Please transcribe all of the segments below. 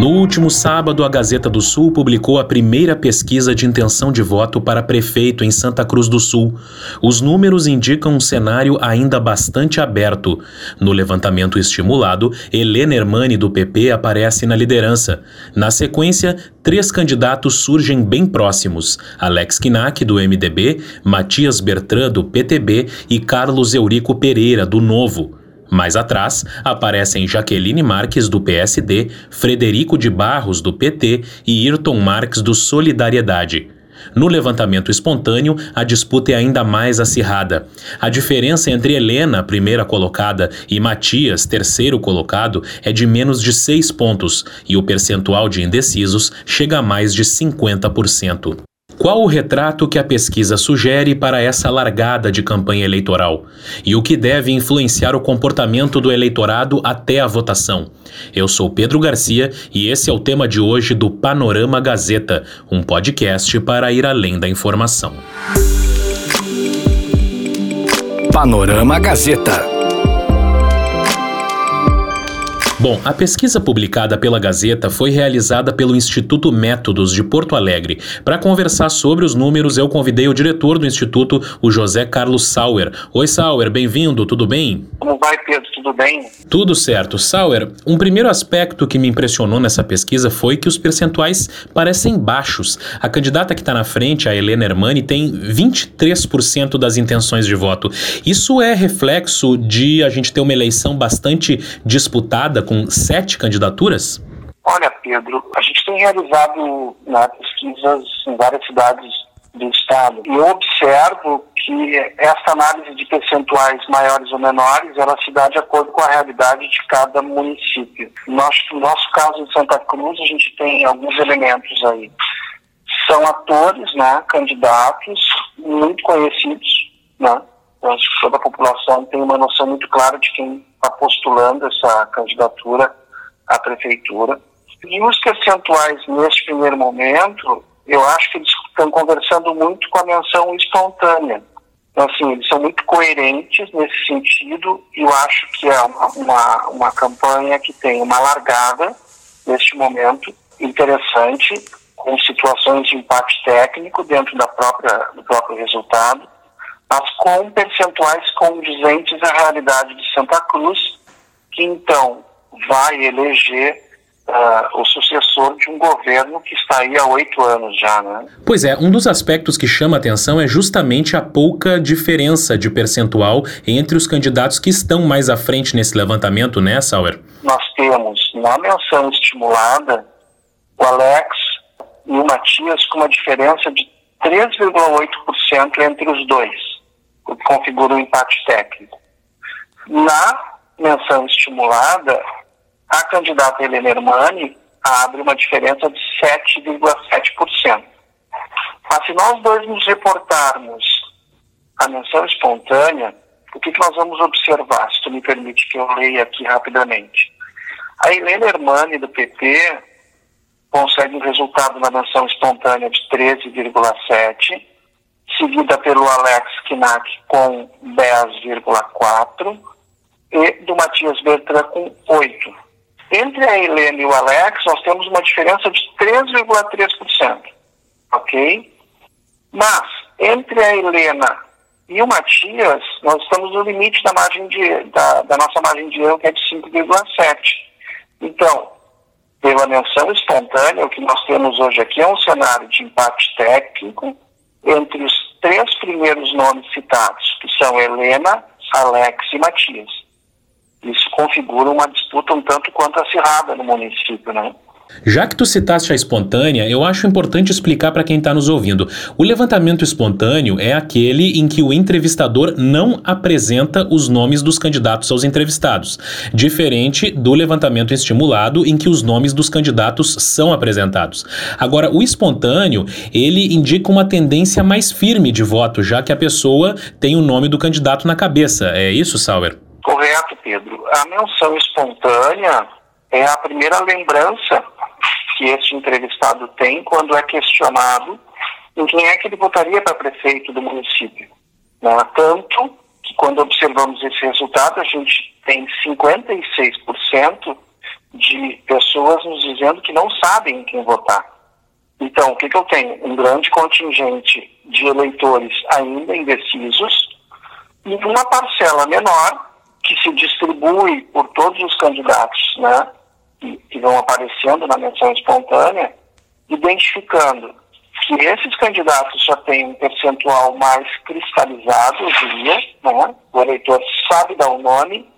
No último sábado, a Gazeta do Sul publicou a primeira pesquisa de intenção de voto para prefeito em Santa Cruz do Sul. Os números indicam um cenário ainda bastante aberto. No levantamento estimulado, Helena Hermani, do PP, aparece na liderança. Na sequência, três candidatos surgem bem próximos: Alex Kinak, do MDB, Matias Bertrand, do PTB e Carlos Eurico Pereira, do Novo. Mais atrás, aparecem Jaqueline Marques, do PSD, Frederico de Barros, do PT e Ayrton Marques, do Solidariedade. No levantamento espontâneo, a disputa é ainda mais acirrada. A diferença entre Helena, primeira colocada, e Matias, terceiro colocado, é de menos de seis pontos, e o percentual de indecisos chega a mais de 50%. Qual o retrato que a pesquisa sugere para essa largada de campanha eleitoral? E o que deve influenciar o comportamento do eleitorado até a votação? Eu sou Pedro Garcia e esse é o tema de hoje do Panorama Gazeta, um podcast para ir além da informação. Panorama Gazeta. Bom, a pesquisa publicada pela Gazeta foi realizada pelo Instituto Métodos de Porto Alegre. Para conversar sobre os números, eu convidei o diretor do Instituto, o José Carlos Sauer. Oi, Sauer, bem-vindo, tudo bem? Como vai, Pedro? Tudo bem? Tudo certo. Sauer, um primeiro aspecto que me impressionou nessa pesquisa foi que os percentuais parecem baixos. A candidata que está na frente, a Helena Hermani, tem 23% das intenções de voto. Isso é reflexo de a gente ter uma eleição bastante disputada, com sete candidaturas? Olha, Pedro, a gente tem realizado né, pesquisas em várias cidades do Estado. E eu observo que essa análise de percentuais maiores ou menores, ela se dá de acordo com a realidade de cada município. No nosso, no nosso caso, em Santa Cruz, a gente tem alguns elementos aí. São atores, né, candidatos, muito conhecidos, né? Eu acho que toda a população tem uma noção muito clara de quem está postulando essa candidatura à prefeitura. E os percentuais, neste primeiro momento, eu acho que eles estão conversando muito com a menção espontânea. Então, assim, eles são muito coerentes nesse sentido e eu acho que é uma, uma, uma campanha que tem uma largada, neste momento, interessante, com situações de empate técnico dentro da própria, do próprio resultado, mas com percentuais condizentes à realidade de Santa Cruz, que então vai eleger uh, o sucessor de um governo que está aí há oito anos já, né? Pois é, um dos aspectos que chama atenção é justamente a pouca diferença de percentual entre os candidatos que estão mais à frente nesse levantamento, né, Sauer? Nós temos na menção estimulada o Alex e o Matias com uma diferença de 3,8% entre os dois, o configura um empate técnico. Na menção estimulada, a candidata Helena Hermani abre uma diferença de 7,7%. Mas se nós dois nos reportarmos a menção espontânea, o que, que nós vamos observar, se tu me permite que eu leia aqui rapidamente. A Helena Hermani, do PP, consegue um resultado na menção espontânea de 13,7%, seguida pelo Alex Kinak com 10,4% e do Matias Bertrand com 8%. Entre a Helena e o Alex, nós temos uma diferença de 3,3%. Ok? Mas, entre a Helena e o Matias, nós estamos no limite da, margem de, da, da nossa margem de erro, que é de 5,7%. Então, pela menção espontânea, o que nós temos hoje aqui é um cenário de empate técnico entre os três primeiros nomes citados, que são Helena, Alex e Matias isso configura uma disputa um tanto quanto acirrada no município, né? Já que tu citaste a espontânea, eu acho importante explicar para quem está nos ouvindo. O levantamento espontâneo é aquele em que o entrevistador não apresenta os nomes dos candidatos aos entrevistados, diferente do levantamento estimulado em que os nomes dos candidatos são apresentados. Agora, o espontâneo, ele indica uma tendência mais firme de voto, já que a pessoa tem o nome do candidato na cabeça. É isso, Sauer? Correto, Pedro. A menção espontânea é a primeira lembrança que este entrevistado tem quando é questionado em quem é que ele votaria para prefeito do município. Né? Tanto que quando observamos esse resultado, a gente tem 56% de pessoas nos dizendo que não sabem em quem votar. Então, o que, que eu tenho? Um grande contingente de eleitores ainda indecisos e uma parcela menor que se distribui por todos os candidatos, né, que, que vão aparecendo na menção espontânea, identificando que esses candidatos já têm um percentual mais cristalizado, eu diria, né? o eleitor sabe dar o nome,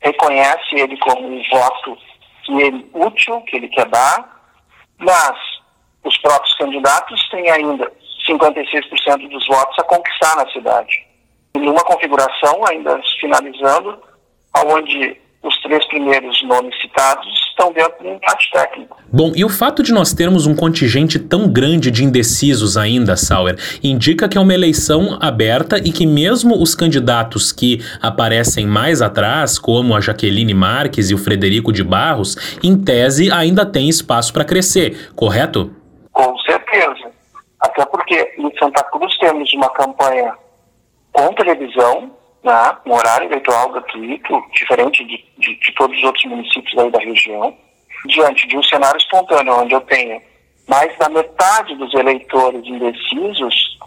reconhece ele como um voto que ele útil, que ele quer dar, mas os próprios candidatos têm ainda 56% dos votos a conquistar na cidade. E numa configuração, ainda finalizando, onde os três primeiros nomes citados estão dentro do empate técnico. Bom, e o fato de nós termos um contingente tão grande de indecisos ainda, Sauer, indica que é uma eleição aberta e que mesmo os candidatos que aparecem mais atrás, como a Jaqueline Marques e o Frederico de Barros, em tese ainda têm espaço para crescer, correto? Com certeza. Até porque em Santa Cruz temos uma campanha com televisão, né, um horário eleitoral gratuito, diferente de, de, de todos os outros municípios aí da região, diante de um cenário espontâneo onde eu tenho mais da metade dos eleitores indecisos,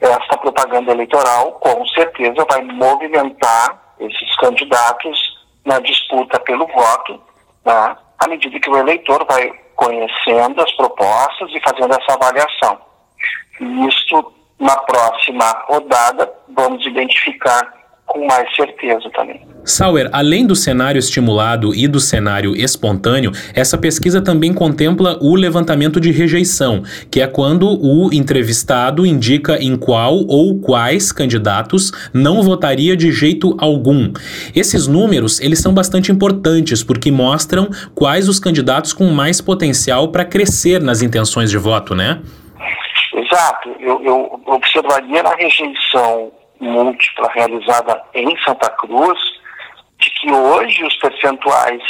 esta propaganda eleitoral com certeza vai movimentar esses candidatos na disputa pelo voto, né, à medida que o eleitor vai conhecendo as propostas e fazendo essa avaliação. E isso, na próxima rodada, vamos identificar com mais certeza também. Sauer, além do cenário estimulado e do cenário espontâneo, essa pesquisa também contempla o levantamento de rejeição, que é quando o entrevistado indica em qual ou quais candidatos não votaria de jeito algum. Esses números, eles são bastante importantes porque mostram quais os candidatos com mais potencial para crescer nas intenções de voto, né? Exato. Eu, eu observaria na rejeição múltipla realizada em Santa Cruz, de que hoje os percentuais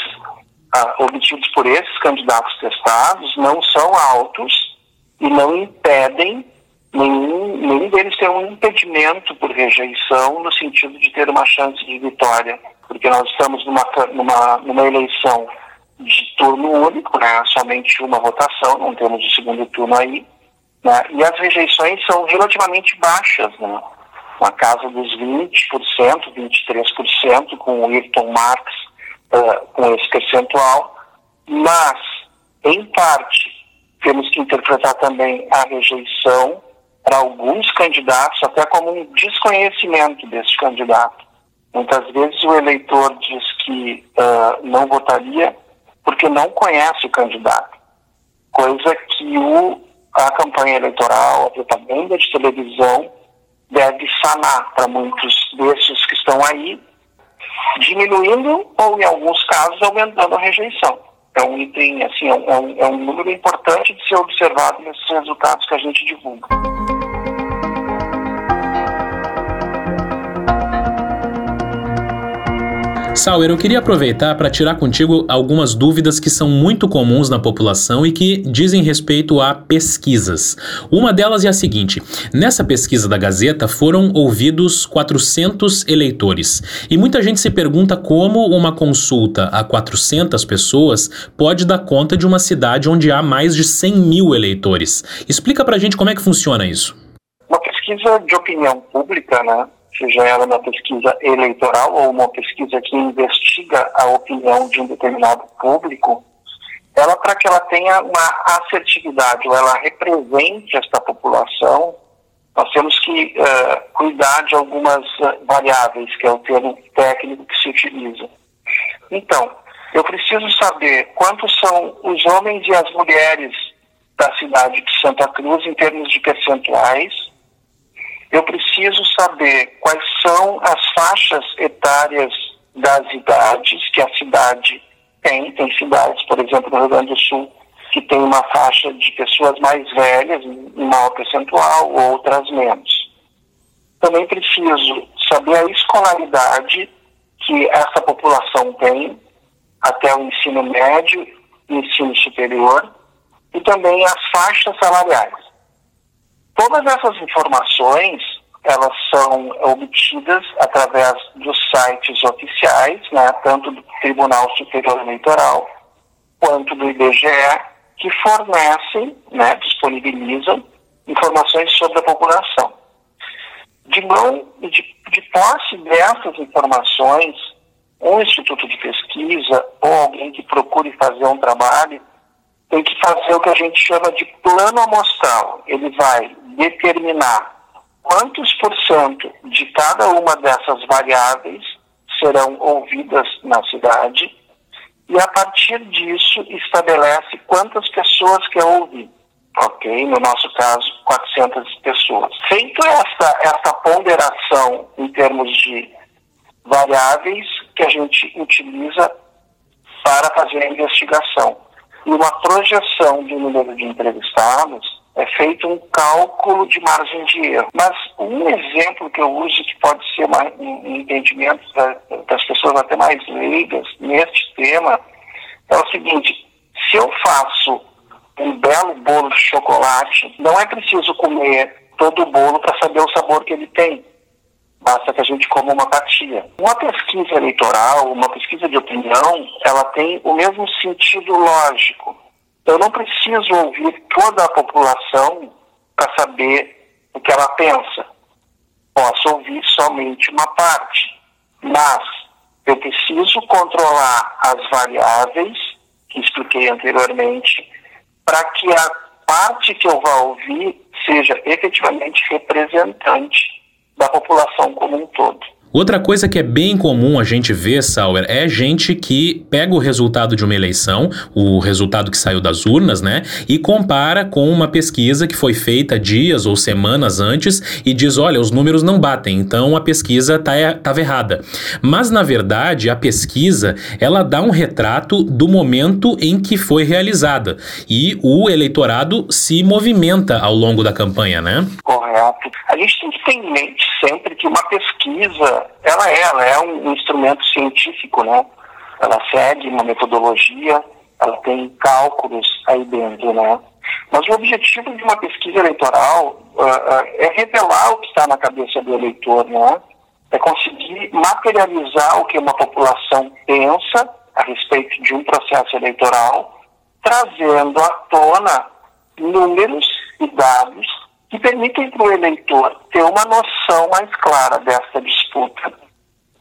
ah, obtidos por esses candidatos testados não são altos e não impedem nenhum, nenhum deles ter um impedimento por rejeição no sentido de ter uma chance de vitória, porque nós estamos numa, numa, numa eleição de turno único, né? somente uma votação, não temos o segundo turno aí, né? e as rejeições são relativamente baixas, né? Na casa dos 20%, 23%, com o Ayrton Marx uh, com esse percentual, mas, em parte, temos que interpretar também a rejeição para alguns candidatos, até como um desconhecimento desse candidato. Muitas vezes o eleitor diz que uh, não votaria porque não conhece o candidato, coisa que o, a campanha eleitoral, a propaganda de televisão deve sanar para muitos desses que estão aí, diminuindo ou, em alguns casos, aumentando a rejeição. É um item, assim, é um, é um número importante de ser observado nesses resultados que a gente divulga. Sauer, eu queria aproveitar para tirar contigo algumas dúvidas que são muito comuns na população e que dizem respeito a pesquisas. Uma delas é a seguinte: nessa pesquisa da Gazeta foram ouvidos 400 eleitores. E muita gente se pergunta como uma consulta a 400 pessoas pode dar conta de uma cidade onde há mais de 100 mil eleitores. Explica para gente como é que funciona isso. Uma pesquisa de opinião pública, né? Seja ela uma pesquisa eleitoral ou uma pesquisa que investiga a opinião de um determinado público, ela para que ela tenha uma assertividade ou ela represente esta população, nós temos que uh, cuidar de algumas uh, variáveis, que é o termo técnico que se utiliza. Então, eu preciso saber quantos são os homens e as mulheres da cidade de Santa Cruz em termos de percentuais, eu preciso saber quais são as faixas etárias das idades que a cidade tem. Tem cidades, por exemplo, no Rio Grande do Sul, que tem uma faixa de pessoas mais velhas, em maior percentual, outras menos. Também preciso saber a escolaridade que essa população tem até o ensino médio e ensino superior, e também as faixas salariais. Todas essas informações, elas são obtidas através dos sites oficiais, né, tanto do Tribunal Superior Eleitoral quanto do IBGE, que fornecem, né, disponibilizam informações sobre a população. De mão de, de posse dessas informações, um instituto de pesquisa ou alguém que procure fazer um trabalho tem que fazer o que a gente chama de plano amostral. Ele vai determinar quantos por cento de cada uma dessas variáveis serão ouvidas na cidade e a partir disso estabelece quantas pessoas quer ouvir. Ok? No nosso caso, 400 pessoas. Feito essa, essa ponderação em termos de variáveis que a gente utiliza para fazer a investigação e uma projeção do número de entrevistados, é feito um cálculo de margem de erro. Mas um exemplo que eu uso que pode ser uma, um entendimento da, das pessoas até mais leigas neste tema é o seguinte: se eu faço um belo bolo de chocolate, não é preciso comer todo o bolo para saber o sabor que ele tem. Basta que a gente coma uma fatia. Uma pesquisa eleitoral, uma pesquisa de opinião, ela tem o mesmo sentido lógico. Eu não preciso ouvir toda a população para saber o que ela pensa. Posso ouvir somente uma parte. Mas eu preciso controlar as variáveis que expliquei anteriormente para que a parte que eu vá ouvir seja efetivamente representante da população como um todo. Outra coisa que é bem comum a gente ver, Sauer, é gente que pega o resultado de uma eleição, o resultado que saiu das urnas, né, e compara com uma pesquisa que foi feita dias ou semanas antes e diz: olha, os números não batem, então a pesquisa estava tá, errada. Mas, na verdade, a pesquisa ela dá um retrato do momento em que foi realizada e o eleitorado se movimenta ao longo da campanha, né? Correto. A gente tem que ter em mente sempre que uma pesquisa ela é, ela é um instrumento científico, né? Ela segue uma metodologia, ela tem cálculos aí dentro, né? Mas o objetivo de uma pesquisa eleitoral uh, uh, é revelar o que está na cabeça do eleitor, né? É conseguir materializar o que uma população pensa a respeito de um processo eleitoral, trazendo à tona números e dados que permitem para o eleitor ter uma noção mais clara dessa disputa,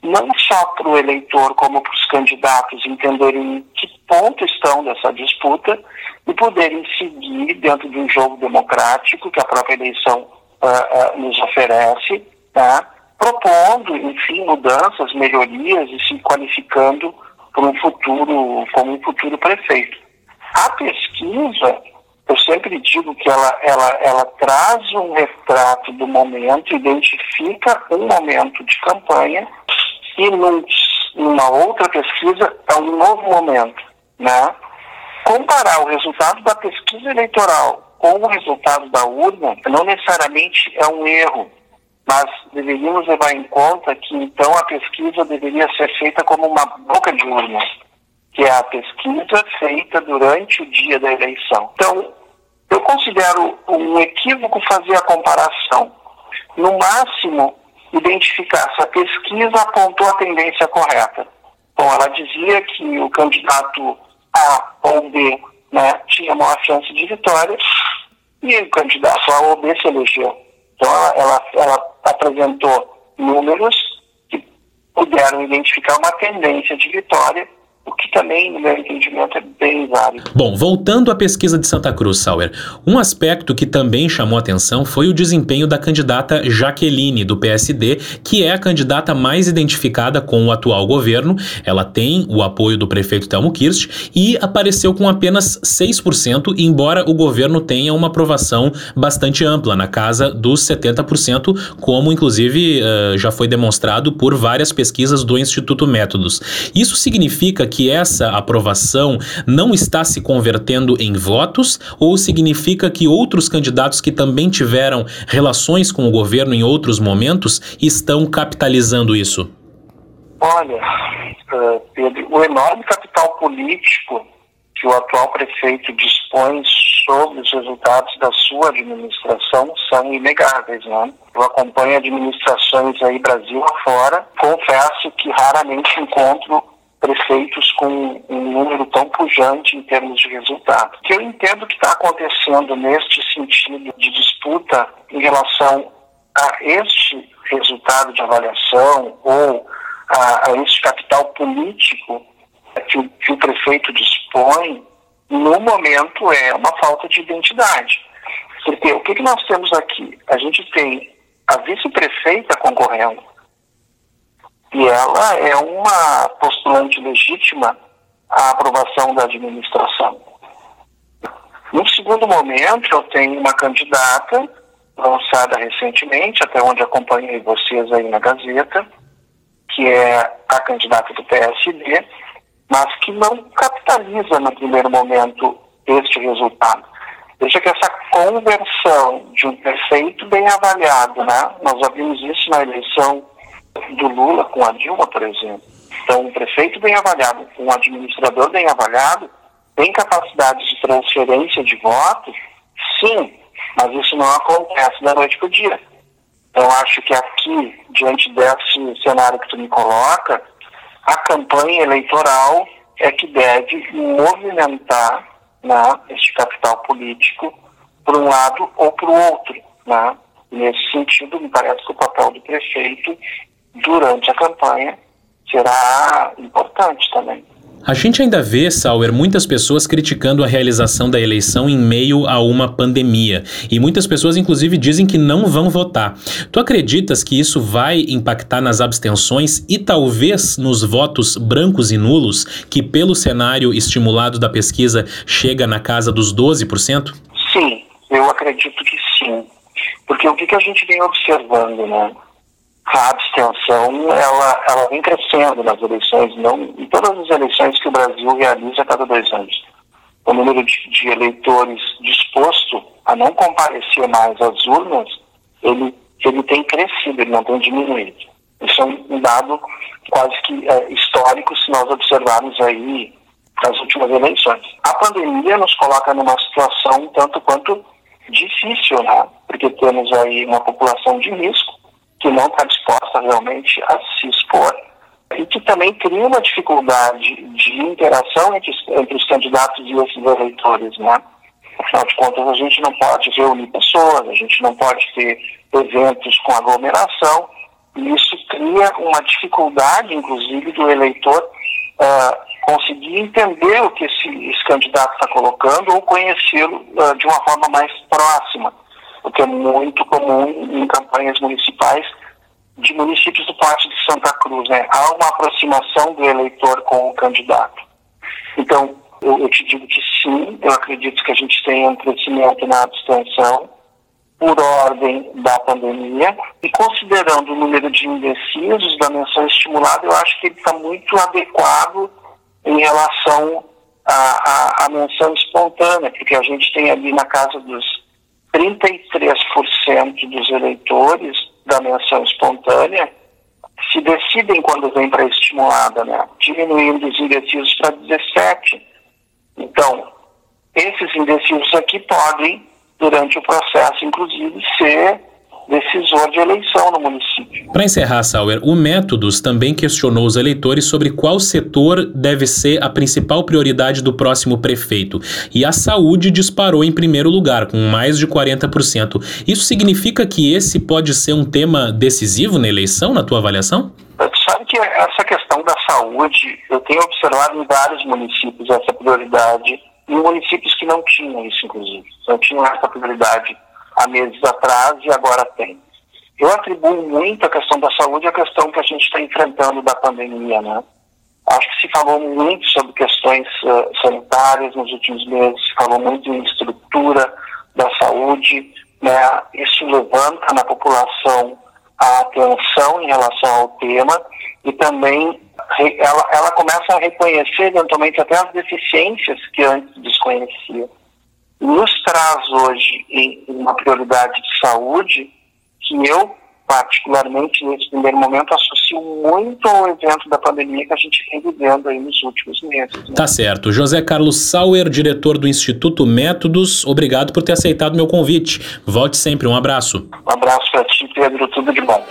não só para o eleitor, como para os candidatos entenderem em que ponto estão dessa disputa e poderem seguir dentro de um jogo democrático que a própria eleição uh, uh, nos oferece, tá? propondo, enfim, mudanças, melhorias e se qualificando para um futuro, como um futuro prefeito. A pesquisa eu sempre digo que ela, ela, ela traz um retrato do momento, identifica um momento de campanha e num, numa outra pesquisa é um novo momento, né? Comparar o resultado da pesquisa eleitoral com o resultado da urna não necessariamente é um erro, mas deveríamos levar em conta que então a pesquisa deveria ser feita como uma boca de urna que é a pesquisa feita durante o dia da eleição. Então, eu considero um equívoco fazer a comparação. No máximo, identificar se a pesquisa apontou a tendência correta. Bom, ela dizia que o candidato A ou B né, tinha maior chance de vitória e o candidato A ou B se elegeu. Então, ela, ela apresentou números que puderam identificar uma tendência de vitória o que também, no meu entendimento, é bem válido. Bom, voltando à pesquisa de Santa Cruz, Sauer, um aspecto que também chamou atenção foi o desempenho da candidata Jaqueline, do PSD, que é a candidata mais identificada com o atual governo. Ela tem o apoio do prefeito Telmo Kirst e apareceu com apenas 6%, embora o governo tenha uma aprovação bastante ampla, na casa dos 70%, como inclusive uh, já foi demonstrado por várias pesquisas do Instituto Métodos. Isso significa que essa aprovação não está se convertendo em votos ou significa que outros candidatos que também tiveram relações com o governo em outros momentos estão capitalizando isso? Olha, uh, Pedro, o enorme capital político que o atual prefeito dispõe sobre os resultados da sua administração são inegáveis, né? Eu acompanho administrações aí Brasil afora, confesso que raramente encontro prefeitos com um número tão pujante em termos de resultado. Que eu entendo que está acontecendo neste sentido de disputa em relação a este resultado de avaliação ou a, a este capital político que o, que o prefeito dispõe, no momento é uma falta de identidade. Porque o que, que nós temos aqui? A gente tem a vice-prefeita concorrendo, e ela é uma postulante legítima à aprovação da administração. No segundo momento, eu tenho uma candidata lançada recentemente, até onde acompanhei vocês aí na Gazeta, que é a candidata do PSD, mas que não capitaliza no primeiro momento este resultado. Veja que essa conversão de um prefeito bem avaliado, né? nós já vimos isso na eleição do Lula com a Dilma, por exemplo. Então, um prefeito bem avaliado, um administrador bem avaliado, tem capacidade de transferência de votos, sim, mas isso não acontece da noite para o dia. Então, acho que aqui, diante desse cenário que tu me coloca, a campanha eleitoral é que deve movimentar né, este capital político para um lado ou para o outro. Né? Nesse sentido, me parece que o papel do prefeito durante a campanha será importante também. A gente ainda vê, Sauer, muitas pessoas criticando a realização da eleição em meio a uma pandemia. E muitas pessoas, inclusive, dizem que não vão votar. Tu acreditas que isso vai impactar nas abstenções e talvez nos votos brancos e nulos, que pelo cenário estimulado da pesquisa chega na casa dos 12%? Sim, eu acredito que sim. Porque o que, que a gente vem observando, né? A abstenção ela, ela vem crescendo nas eleições, não em todas as eleições que o Brasil realiza a cada dois anos. O número de, de eleitores disposto a não comparecer mais às urnas, ele, ele tem crescido, ele não tem diminuído. Isso é um dado quase que é, histórico se nós observarmos aí as últimas eleições. A pandemia nos coloca numa situação tanto quanto difícil, né? porque temos aí uma população de risco, que não está disposta realmente a se expor e que também cria uma dificuldade de interação entre, entre os candidatos e esses eleitores, né? Afinal de contas, a gente não pode reunir pessoas, a gente não pode ter eventos com aglomeração, e isso cria uma dificuldade, inclusive, do eleitor uh, conseguir entender o que esse, esse candidato está colocando ou conhecê-lo uh, de uma forma mais próxima o que é muito comum em campanhas municipais de municípios do porte de Santa Cruz. Né? Há uma aproximação do eleitor com o candidato. Então, eu, eu te digo que sim, eu acredito que a gente tem um crescimento na abstenção por ordem da pandemia e considerando o número de indecisos da menção estimulada, eu acho que ele está muito adequado em relação à, à menção espontânea, porque a gente tem ali na casa dos 33% dos eleitores da menção espontânea se decidem quando vem para estimulada, né? diminuindo os indecisos para 17%. Então, esses indecisos aqui podem, durante o processo, inclusive, ser decisor de eleição no município. Para encerrar, Sauer, o Métodos também questionou os eleitores sobre qual setor deve ser a principal prioridade do próximo prefeito. E a saúde disparou em primeiro lugar, com mais de 40%. Isso significa que esse pode ser um tema decisivo na eleição, na tua avaliação? Tu sabe que essa questão da saúde, eu tenho observado em vários municípios essa prioridade, em municípios que não tinham isso, inclusive, não tinham essa prioridade há meses atrás e agora tem. Eu atribuo muito a questão da saúde à questão que a gente está enfrentando da pandemia, né? Acho que se falou muito sobre questões uh, sanitárias nos últimos meses, se falou muito em estrutura da saúde, né? Isso levanta na população a atenção em relação ao tema e também ela, ela começa a reconhecer eventualmente até as deficiências que antes desconhecia nos traz hoje em uma prioridade de saúde que eu, particularmente nesse primeiro momento, associo muito ao evento da pandemia que a gente vem vivendo aí nos últimos meses. Né? Tá certo. José Carlos Sauer, diretor do Instituto Métodos, obrigado por ter aceitado meu convite. Volte sempre. Um abraço. Um abraço para ti, Pedro. Tudo de bom.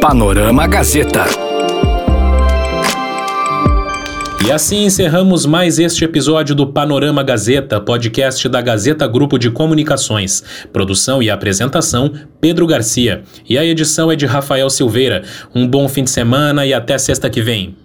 Panorama Gazeta. E assim encerramos mais este episódio do Panorama Gazeta, podcast da Gazeta Grupo de Comunicações. Produção e apresentação: Pedro Garcia. E a edição é de Rafael Silveira. Um bom fim de semana e até sexta que vem.